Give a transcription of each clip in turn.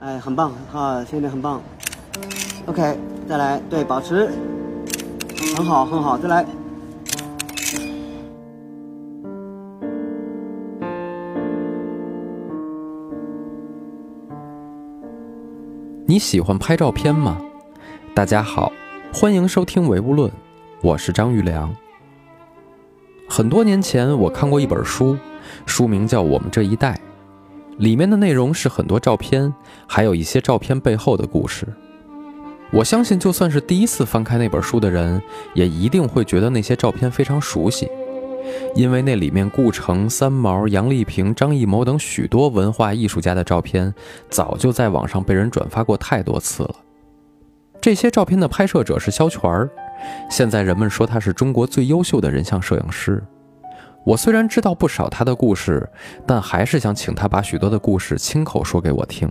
哎，很棒，哈，现在很棒。OK，再来，对，保持，很好，很好，再来。你喜欢拍照片吗？大家好，欢迎收听唯物论，我是张玉良。很多年前，我看过一本书，书名叫《我们这一代》，里面的内容是很多照片，还有一些照片背后的故事。我相信，就算是第一次翻开那本书的人，也一定会觉得那些照片非常熟悉，因为那里面顾城、三毛、杨丽萍、张艺谋等许多文化艺术家的照片，早就在网上被人转发过太多次了。这些照片的拍摄者是肖全儿。现在人们说他是中国最优秀的人像摄影师。我虽然知道不少他的故事，但还是想请他把许多的故事亲口说给我听。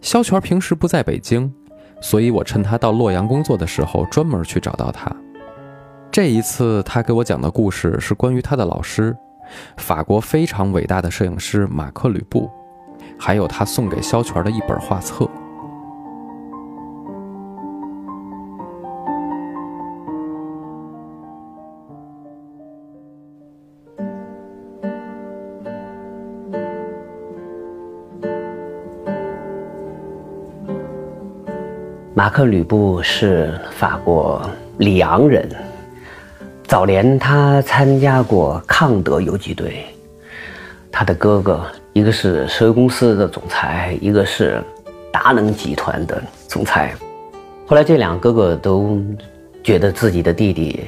肖全平时不在北京，所以我趁他到洛阳工作的时候，专门去找到他。这一次，他给我讲的故事是关于他的老师，法国非常伟大的摄影师马克·吕布，还有他送给肖全的一本画册。马克·吕布是法国里昂人。早年他参加过康德游击队，他的哥哥一个是石油公司的总裁，一个是达能集团的总裁。后来这两个哥哥都觉得自己的弟弟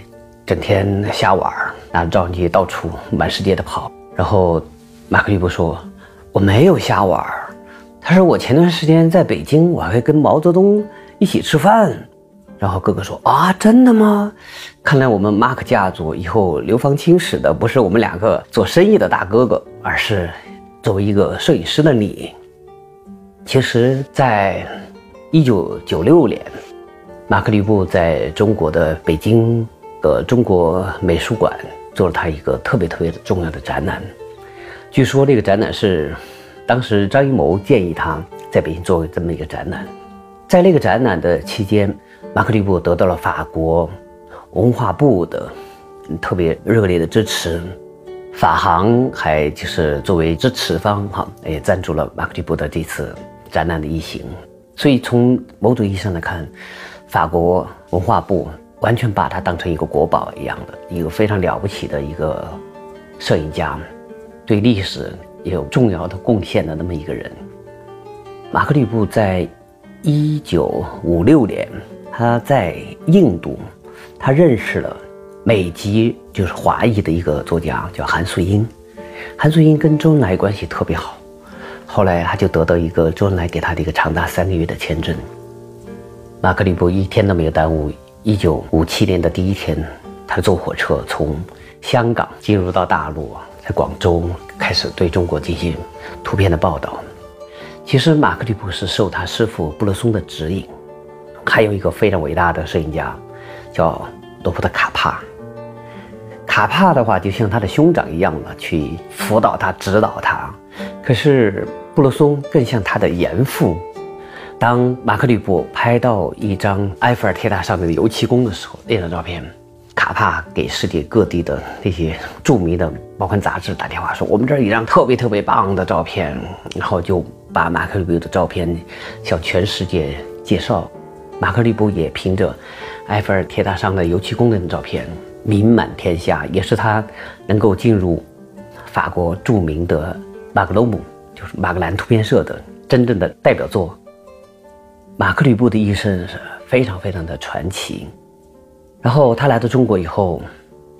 整天瞎玩，拿着照相机到处满世界的跑。然后马克·吕布说：“我没有瞎玩。”他说：“我前段时间在北京，我还跟毛泽东。”一起吃饭，然后哥哥说：“啊，真的吗？看来我们马克家族以后流芳青史的不是我们两个做生意的大哥哥，而是作为一个摄影师的你。”其实，在一九九六年，马克·吕布在中国的北京的中国美术馆做了他一个特别特别重要的展览。据说这个展览是当时张艺谋建议他在北京做这么一个展览。在那个展览的期间，马克·吕布得到了法国文化部的特别热烈的支持，法航还就是作为支持方哈，也赞助了马克·吕布的这次展览的一行。所以从某种意义上来看，法国文化部完全把他当成一个国宝一样的一个非常了不起的一个摄影家，对历史也有重要的贡献的那么一个人。马克·吕布在。一九五六年，他在印度，他认识了美籍就是华裔的一个作家，叫韩素英。韩素英跟周恩来关系特别好，后来他就得到一个周恩来给他的一个长达三个月的签证。马克·吕布一天都没有耽误。一九五七年的第一天，他坐火车从香港进入到大陆，在广州开始对中国进行图片的报道。其实马克·吕布是受他师傅布勒松的指引，还有一个非常伟大的摄影家，叫罗伯特·卡帕。卡帕的话就像他的兄长一样的去辅导他、指导他，可是布勒松更像他的严父。当马克·吕布拍到一张埃菲尔铁塔上面的油漆工的时候，那张照片，卡帕给世界各地的那些著名的报刊杂志打电话说：“我们这儿一张特别特别棒的照片。”然后就。把马克·吕布的照片向全世界介绍，马克·吕布也凭着埃菲尔铁塔上的油漆工人的照片名满天下，也是他能够进入法国著名的马格罗姆，就是马格兰图片社的真正的代表作。马克·吕布的一生是非常非常的传奇。然后他来到中国以后，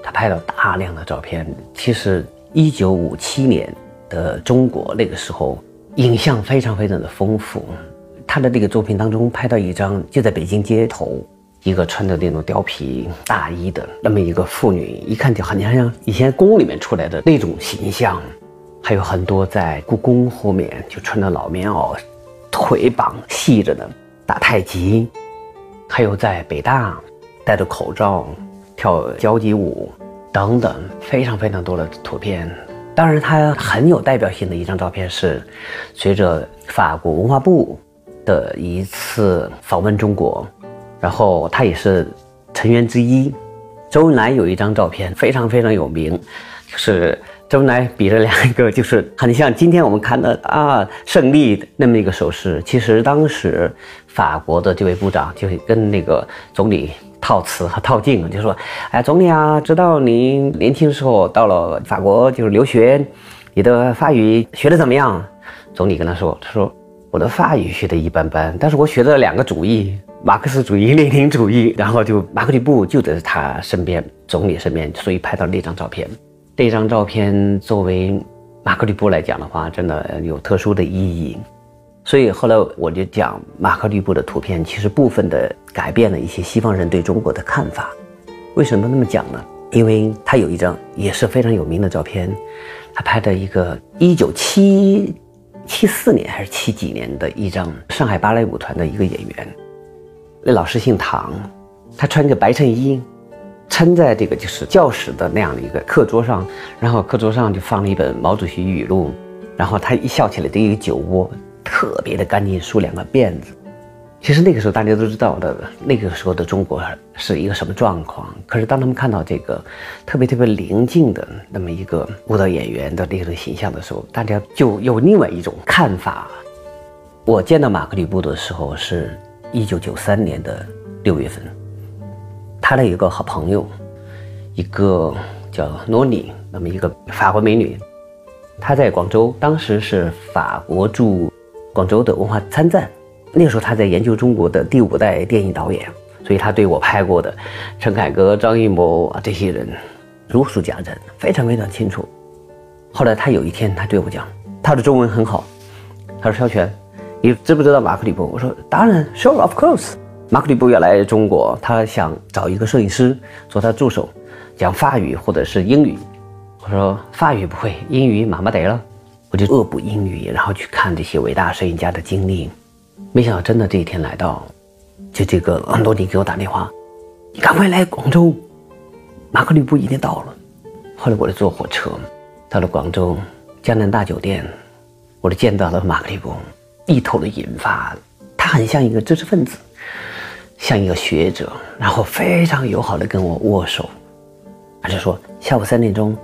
他拍了大量的照片。其实，一九五七年的中国那个时候。影像非常非常的丰富，他的这个作品当中拍到一张就在北京街头，一个穿着那种貂皮大衣的那么一个妇女，一看就很像像以前宫里面出来的那种形象，还有很多在故宫后面就穿着老棉袄，腿绑细着的打太极，还有在北大戴着口罩跳交际舞等等，非常非常多的图片。当然，他很有代表性的一张照片是，随着法国文化部的一次访问中国，然后他也是成员之一。周恩来有一张照片非常非常有名，就是周恩来比着两个，就是很像今天我们看的啊胜利那么一个手势。其实当时法国的这位部长就跟那个总理套词和套近，就说：“哎，总理啊，知道您年轻时候到了法国就是留学，你的法语学的怎么样？”总理跟他说：“他说我的法语学的一般般，但是我学了两个主义。”马克思主义、列宁主义，然后就马克吕布就在他身边，总理身边，所以拍到那张照片。这张照片作为马克吕布来讲的话，真的有特殊的意义。所以后来我就讲，马克吕布的图片其实部分的改变了一些西方人对中国的看法。为什么那么讲呢？因为他有一张也是非常有名的照片，他拍的一个一九七七四年还是七几年的一张上海芭蕾舞团的一个演员。那老师姓唐，他穿着白衬衣，撑在这个就是教室的那样的一个课桌上，然后课桌上就放了一本毛主席语录，然后他一笑起来，这一个酒窝特别的干净，梳两个辫子。其实那个时候大家都知道的，那个时候的中国是一个什么状况。可是当他们看到这个特别特别宁静的那么一个舞蹈演员的那种形象的时候，大家就有另外一种看法。我见到马克吕布的时候是。一九九三年的六月份，他的一个好朋友，一个叫诺尼，那么一个法国美女，她在广州，当时是法国驻广州的文化参赞。那个时候他在研究中国的第五代电影导演，所以他对我拍过的陈凯歌、张艺谋啊这些人如数家珍，非常非常清楚。后来他有一天，他对我讲，他的中文很好，他说：“肖全。”你知不知道马克吕布？我说当然，Sure of course。马克吕布要来中国，他想找一个摄影师做他助手，讲法语或者是英语。我说法语不会，英语马马得了。我就恶补英语，然后去看这些伟大摄影家的经历。没想到真的这一天来到，就这个安东尼给我打电话，你赶快来广州，马克吕布已经到了。后来我就坐火车到了广州江南大酒店，我就见到了马克吕布。一头的银发，他很像一个知识分子，像一个学者，然后非常友好的跟我握手，他就说下午三点钟，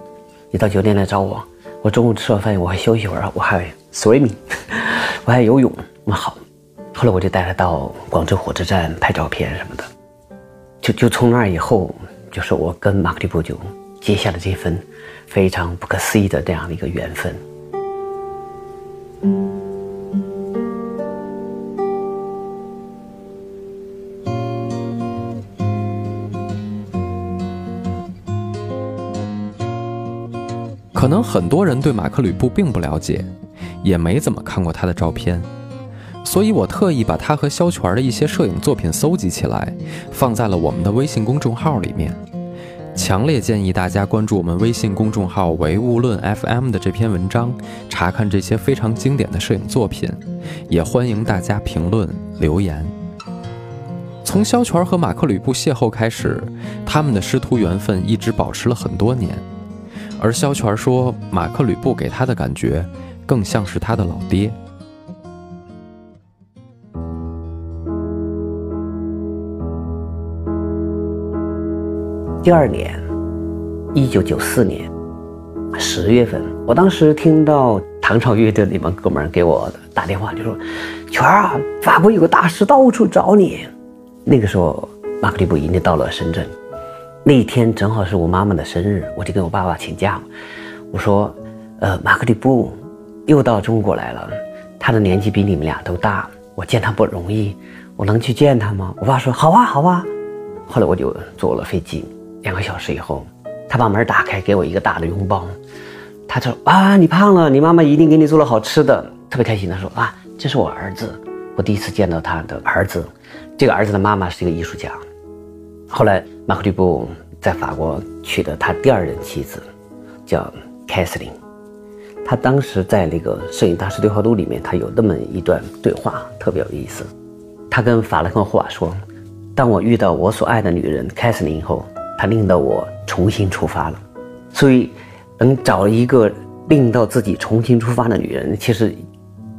你到酒店来找我，我中午吃完饭我还休息会儿，我还 swimming，我还游泳。那好，后来我就带他到广州火车站拍照片什么的，就就从那以后，就是我跟马克利布就结下了这份非常不可思议的这样的一个缘分。可能很多人对马克吕布并不了解，也没怎么看过他的照片，所以我特意把他和肖全的一些摄影作品搜集起来，放在了我们的微信公众号里面。强烈建议大家关注我们微信公众号“唯物论 FM” 的这篇文章，查看这些非常经典的摄影作品。也欢迎大家评论留言。从肖全和马克吕布邂逅开始，他们的师徒缘分一直保持了很多年。而肖全说，马克吕布给他的感觉更像是他的老爹。第二年，一九九四年十月份，我当时听到唐朝乐队那帮哥们给我打电话，就说：“全啊，法国有个大师到处找你。”那个时候，马克吕布已经到了深圳。那一天正好是我妈妈的生日，我就跟我爸爸请假，我说：“呃，马克里布又到中国来了，他的年纪比你们俩都大，我见他不容易，我能去见他吗？”我爸说：“好啊，好啊。”后来我就坐了飞机，两个小时以后，他把门打开，给我一个大的拥抱，他说：“啊，你胖了，你妈妈一定给你做了好吃的，特别开心。”他说：“啊，这是我儿子，我第一次见到他的儿子，这个儿子的妈妈是一个艺术家。”后来，马克吕布在法国娶的他第二任妻子，叫凯瑟琳。他当时在那个摄影大师对话录里面，他有那么一段对话，特别有意思。他跟法兰克霍瓦说：“当我遇到我所爱的女人凯瑟琳后，她令到我重新出发了。所以，能找一个令到自己重新出发的女人，其实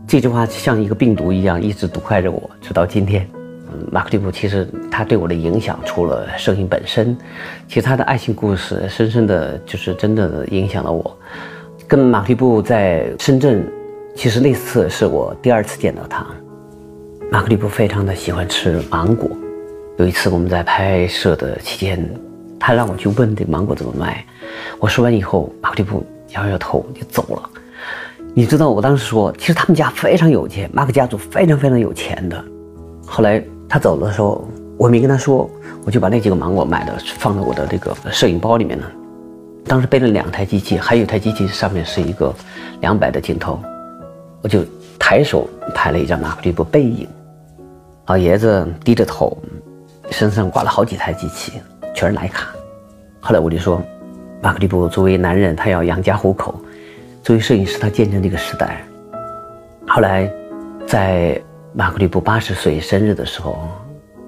这句话像一个病毒一样，一直毒害着我，直到今天。马克利布其实他对我的影响，除了摄影本身，其实他的爱情故事，深深的就是真的影响了我。跟马克利布在深圳，其实那次是我第二次见到他。马克利布非常的喜欢吃芒果，有一次我们在拍摄的期间，他让我去问这芒果怎么卖，我说完以后，马克利布摇摇头就走了。你知道我当时说，其实他们家非常有钱，马克家族非常非常有钱的。后来他走的时候，我没跟他说，我就把那几个芒果买的放在我的这个摄影包里面了。当时背了两台机器，还有一台机器上面是一个两百的镜头，我就抬手拍了一张马克利布背影。老爷子低着头，身上挂了好几台机器，全是徕卡。后来我就说，马克利布作为男人，他要养家糊口；作为摄影师，他见证这个时代。后来，在马克利布八十岁生日的时候，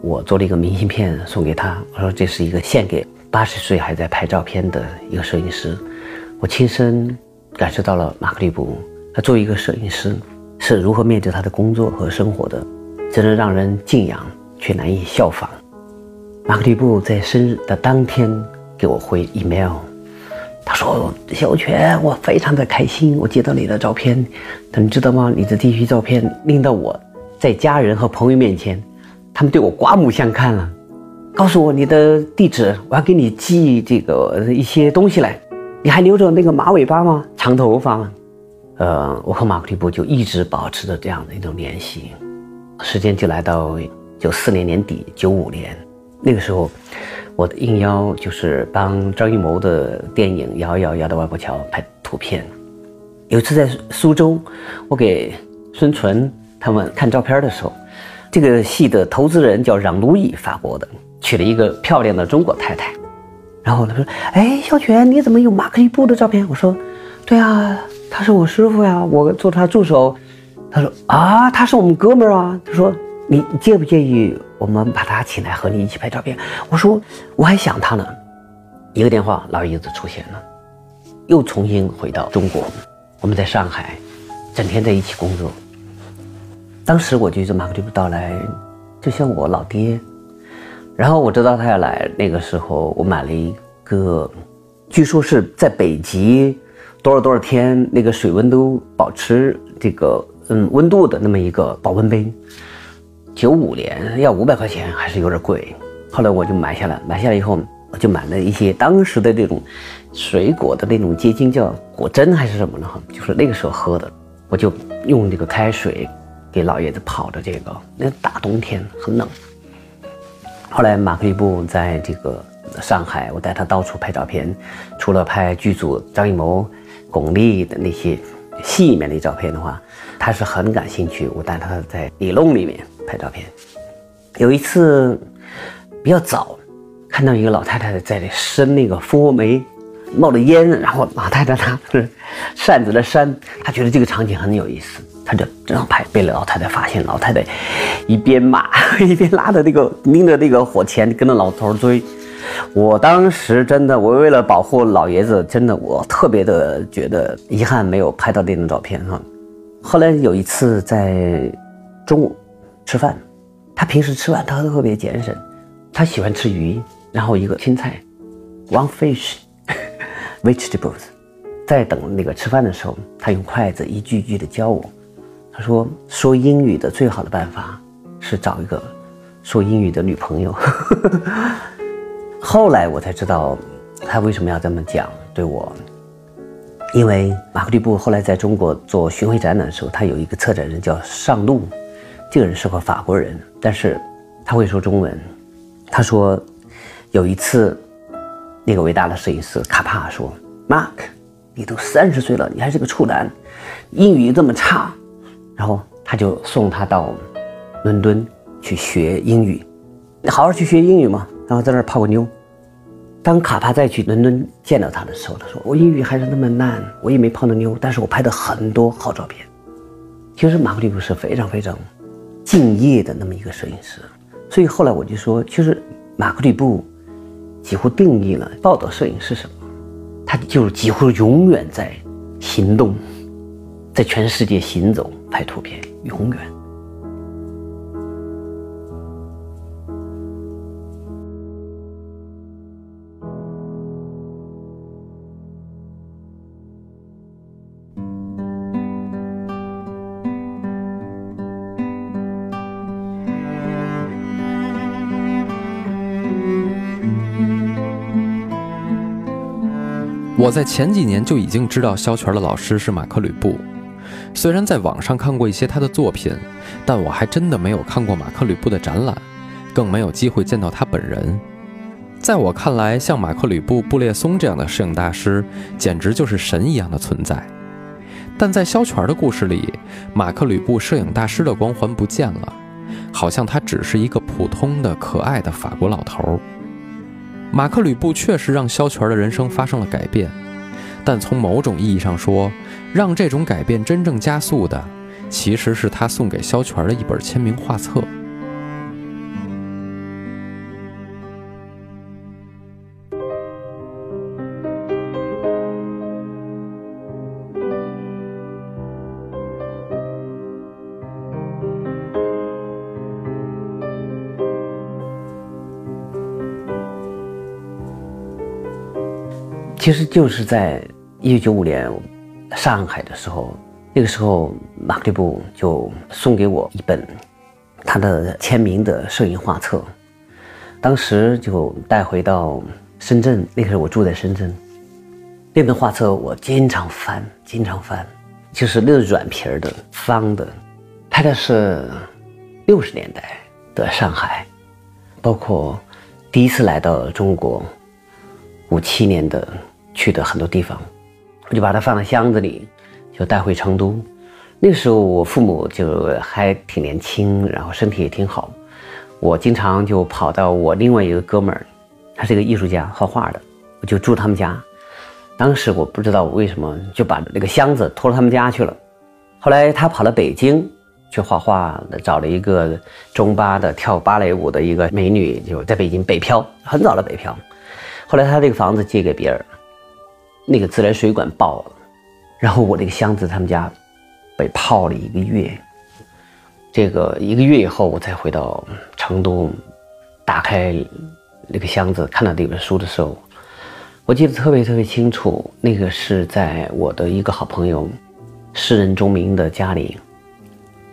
我做了一个明信片送给他，我说这是一个献给八十岁还在拍照片的一个摄影师。我亲身感受到了马克利布他作为一个摄影师是如何面对他的工作和生活的。真的让人敬仰，却难以效仿。马克利布在生日的当天给我回 email，他说：“小泉，我非常的开心，我接到你的照片。但你知道吗？你的这批照片令到我在家人和朋友面前，他们对我刮目相看了。告诉我你的地址，我要给你寄这个一些东西来。你还留着那个马尾巴吗？长头发吗？呃，我和马克利布就一直保持着这样的一种联系。”时间就来到九四年年底，九五年那个时候，我的应邀就是帮张艺谋的电影《摇摇摇的外婆桥》拍图片。有一次在苏州，我给孙淳他们看照片的时候，这个戏的投资人叫让路易，法国的，娶了一个漂亮的中国太太。然后他说：“哎，小泉，你怎么有马克利布的照片？”我说：“对啊，他是我师傅呀，我做他助手。”他说啊，他是我们哥们儿啊。他说你介不介意我们把他请来和你一起拍照片？我说我还想他呢。一个电话，老爷子出现了，又重新回到中国。我们在上海，整天在一起工作。当时我觉得马克利布到来就像我老爹。然后我知道他要来，那个时候我买了一个，据说是在北极多少多少天那个水温都保持这个。嗯，温度的那么一个保温杯，九五年要五百块钱，还是有点贵。后来我就买下来，买下来以后，我就买了一些当时的这种水果的那种结晶，叫果珍还是什么呢？就是那个时候喝的。我就用这个开水给老爷子跑的这个，那大冬天很冷。后来马克利布在这个上海，我带他到处拍照片，除了拍剧组张艺谋、巩俐的那些。戏里面的照片的话，他是很感兴趣。我带他在里弄里面拍照片。有一次比较早，看到一个老太太在那生那个蜂窝煤，冒着烟，然后老太太拿着扇子在扇，他觉得这个场景很有意思，他就这样拍。被老太太发现，老太太一边骂 一边拉着那个拎着那个火钳跟着老头追。我当时真的，我为了保护老爷子，真的我特别的觉得遗憾，没有拍到那张照片哈。后来有一次在中午吃饭，他平时吃饭他特别节省，他喜欢吃鱼，然后一个青菜，one fish vegetables。在等那个吃饭的时候，他用筷子一句一句的教我，他说说英语的最好的办法是找一个说英语的女朋友。后来我才知道，他为什么要这么讲对我。因为马克利布后来在中国做巡回展览的时候，他有一个策展人叫上路，这个人是个法国人，但是他会说中文。他说有一次，那个伟大的摄影师卡帕说：“Mark，你都三十岁了，你还是个处男，英语这么差。”然后他就送他到伦敦去学英语，好好去学英语嘛，然后在那儿泡个妞。当卡帕再去伦敦见到他的时候，他说：“我英语还是那么烂，我也没泡到妞，但是我拍的很多好照片。”其实马克里布是非常非常敬业的那么一个摄影师，所以后来我就说，其实马克里布几乎定义了报道摄影是什么，他就几乎永远在行动，在全世界行走拍图片，永远。我在前几年就已经知道肖全的老师是马克吕布，虽然在网上看过一些他的作品，但我还真的没有看过马克吕布的展览，更没有机会见到他本人。在我看来，像马克吕布、布列松这样的摄影大师，简直就是神一样的存在。但在肖全的故事里，马克吕布摄影大师的光环不见了，好像他只是一个普通的、可爱的法国老头。马克吕布确实让肖全的人生发生了改变，但从某种意义上说，让这种改变真正加速的，其实是他送给肖全的一本签名画册。其实就是在一九九五年上海的时候，那个时候马克布就送给我一本他的签名的摄影画册，当时就带回到深圳。那个时候我住在深圳，那本画册我经常翻，经常翻，就是那种软皮儿的、方的，拍的是六十年代的上海，包括第一次来到中国五七年的。去的很多地方，我就把它放在箱子里，就带回成都。那个时候我父母就还挺年轻，然后身体也挺好。我经常就跑到我另外一个哥们儿，他是一个艺术家，画画的，我就住他们家。当时我不知道我为什么就把那个箱子拖到他们家去了。后来他跑到北京去画画，找了一个中巴的跳芭蕾舞的一个美女，就在北京北漂，很早的北漂。后来他这个房子借给别人。那个自来水管爆了，然后我那个箱子他们家被泡了一个月。这个一个月以后，我才回到成都，打开那个箱子，看到那本书的时候，我记得特别特别清楚。那个是在我的一个好朋友诗人钟鸣的家里，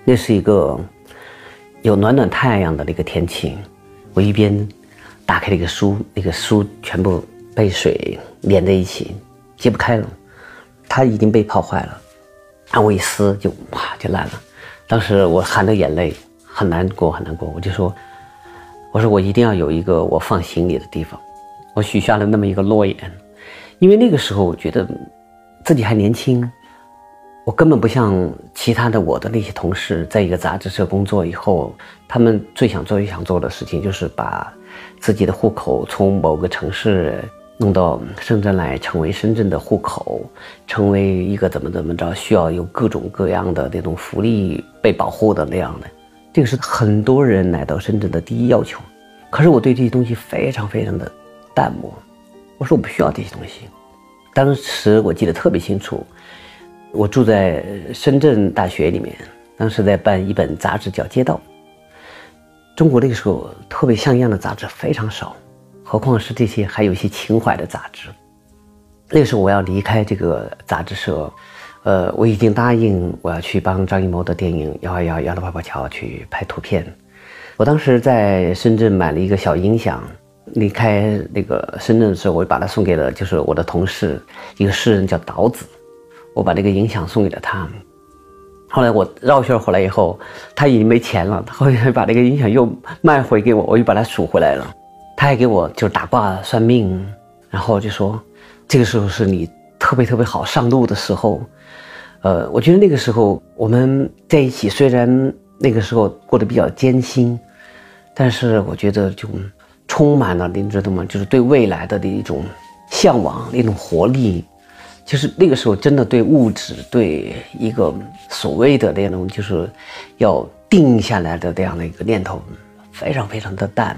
那是一个有暖暖太阳的那个天气。我一边打开那个书，那个书全部被水连在一起。揭不开了，它已经被泡坏了，啊，我一撕就哇就烂了。当时我含着眼泪，很难过很难过。我就说，我说我一定要有一个我放行李的地方。我许下了那么一个诺言，因为那个时候我觉得自己还年轻，我根本不像其他的我的那些同事，在一个杂志社工作以后，他们最想做、最想做的事情就是把自己的户口从某个城市。弄到深圳来，成为深圳的户口，成为一个怎么怎么着，需要有各种各样的那种福利被保护的那样的，这个是很多人来到深圳的第一要求。可是我对这些东西非常非常的淡漠，我说我不需要这些东西。当时我记得特别清楚，我住在深圳大学里面，当时在办一本杂志叫《街道》。中国那个时候特别像样的杂志非常少。何况是这些还有一些情怀的杂志。那个时候我要离开这个杂志社，呃，我已经答应我要去帮张艺谋的电影《幺二幺幺六八八桥》去拍图片。我当时在深圳买了一个小音响，离开那个深圳的时候，我就把它送给了就是我的同事，一个诗人叫岛子。我把这个音响送给了他。后来我绕圈回来以后，他已经没钱了，他后来把那个音响又卖回给我，我又把它赎回来了。他还给我就是打卦算命，然后就说，这个时候是你特别特别好上路的时候，呃，我觉得那个时候我们在一起，虽然那个时候过得比较艰辛，但是我觉得就充满了，您知道吗？就是对未来的的一种向往，那种活力，就是那个时候真的对物质，对一个所谓的那种就是要定下来的这样的一个念头，非常非常的淡。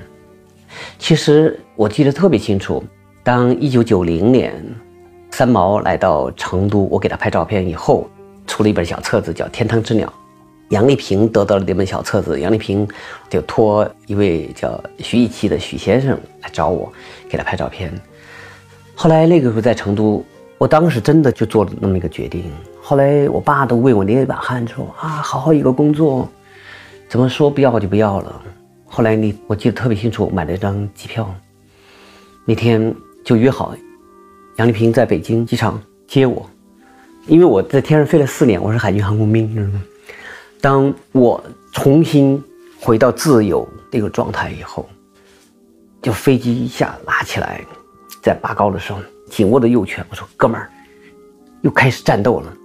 其实我记得特别清楚，当一九九零年三毛来到成都，我给他拍照片以后，出了一本小册子，叫《天堂之鸟》。杨丽萍得到了这本小册子，杨丽萍就托一位叫徐艺期的许先生来找我，给他拍照片。后来那个时候在成都，我当时真的就做了那么一个决定。后来我爸都为我捏一把汗，说啊，好好一个工作，怎么说不要就不要了。后来你我记得特别清楚，买了一张机票，那天就约好。杨丽萍在北京机场接我，因为我在天上飞了四年，我是海军航空兵，知道吗？当我重新回到自由那个状态以后，就飞机一下拉起来，在拔高的时候紧握着右拳，我说：“哥们儿，又开始战斗了。”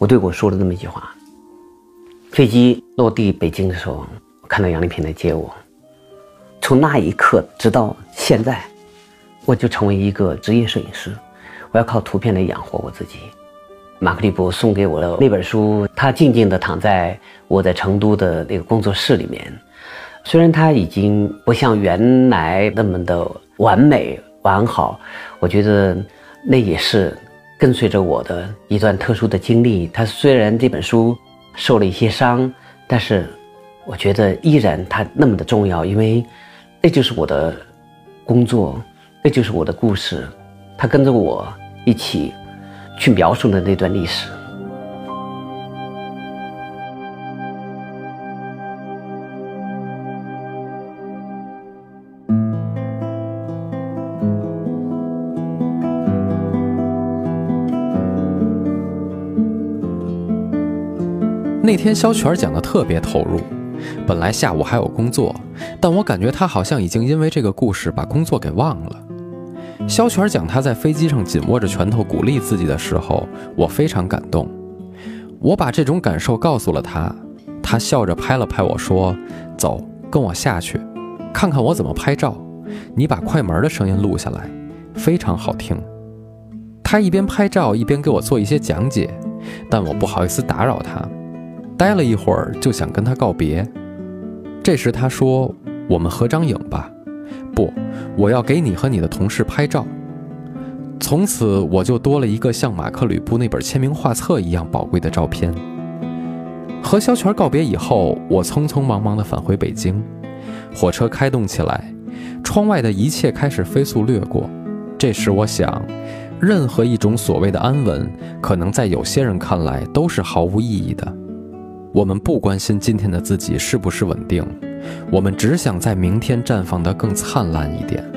我对我说了那么一句话。飞机落地北京的时候，我看到杨丽萍来接我，从那一刻直到现在，我就成为一个职业摄影师。我要靠图片来养活我自己。马克·吕布送给我的那本书，他静静地躺在我在成都的那个工作室里面。虽然他已经不像原来那么的完美完好，我觉得那也是跟随着我的一段特殊的经历。他虽然这本书受了一些伤，但是我觉得依然它那么的重要，因为那就是我的工作，那就是我的故事。他跟着我一起去描述的那段历史。那天肖全讲的特别投入，本来下午还有工作，但我感觉他好像已经因为这个故事把工作给忘了。肖全讲他在飞机上紧握着拳头鼓励自己的时候，我非常感动。我把这种感受告诉了他，他笑着拍了拍我说：“走，跟我下去，看看我怎么拍照。你把快门的声音录下来，非常好听。”他一边拍照一边给我做一些讲解，但我不好意思打扰他，待了一会儿就想跟他告别。这时他说：“我们合张影吧。”不，我要给你和你的同事拍照。从此我就多了一个像马克·吕布那本签名画册一样宝贵的照片。和肖全告别以后，我匆匆忙忙地返回北京。火车开动起来，窗外的一切开始飞速掠过。这时我想，任何一种所谓的安稳，可能在有些人看来都是毫无意义的。我们不关心今天的自己是不是稳定。我们只想在明天绽放得更灿烂一点。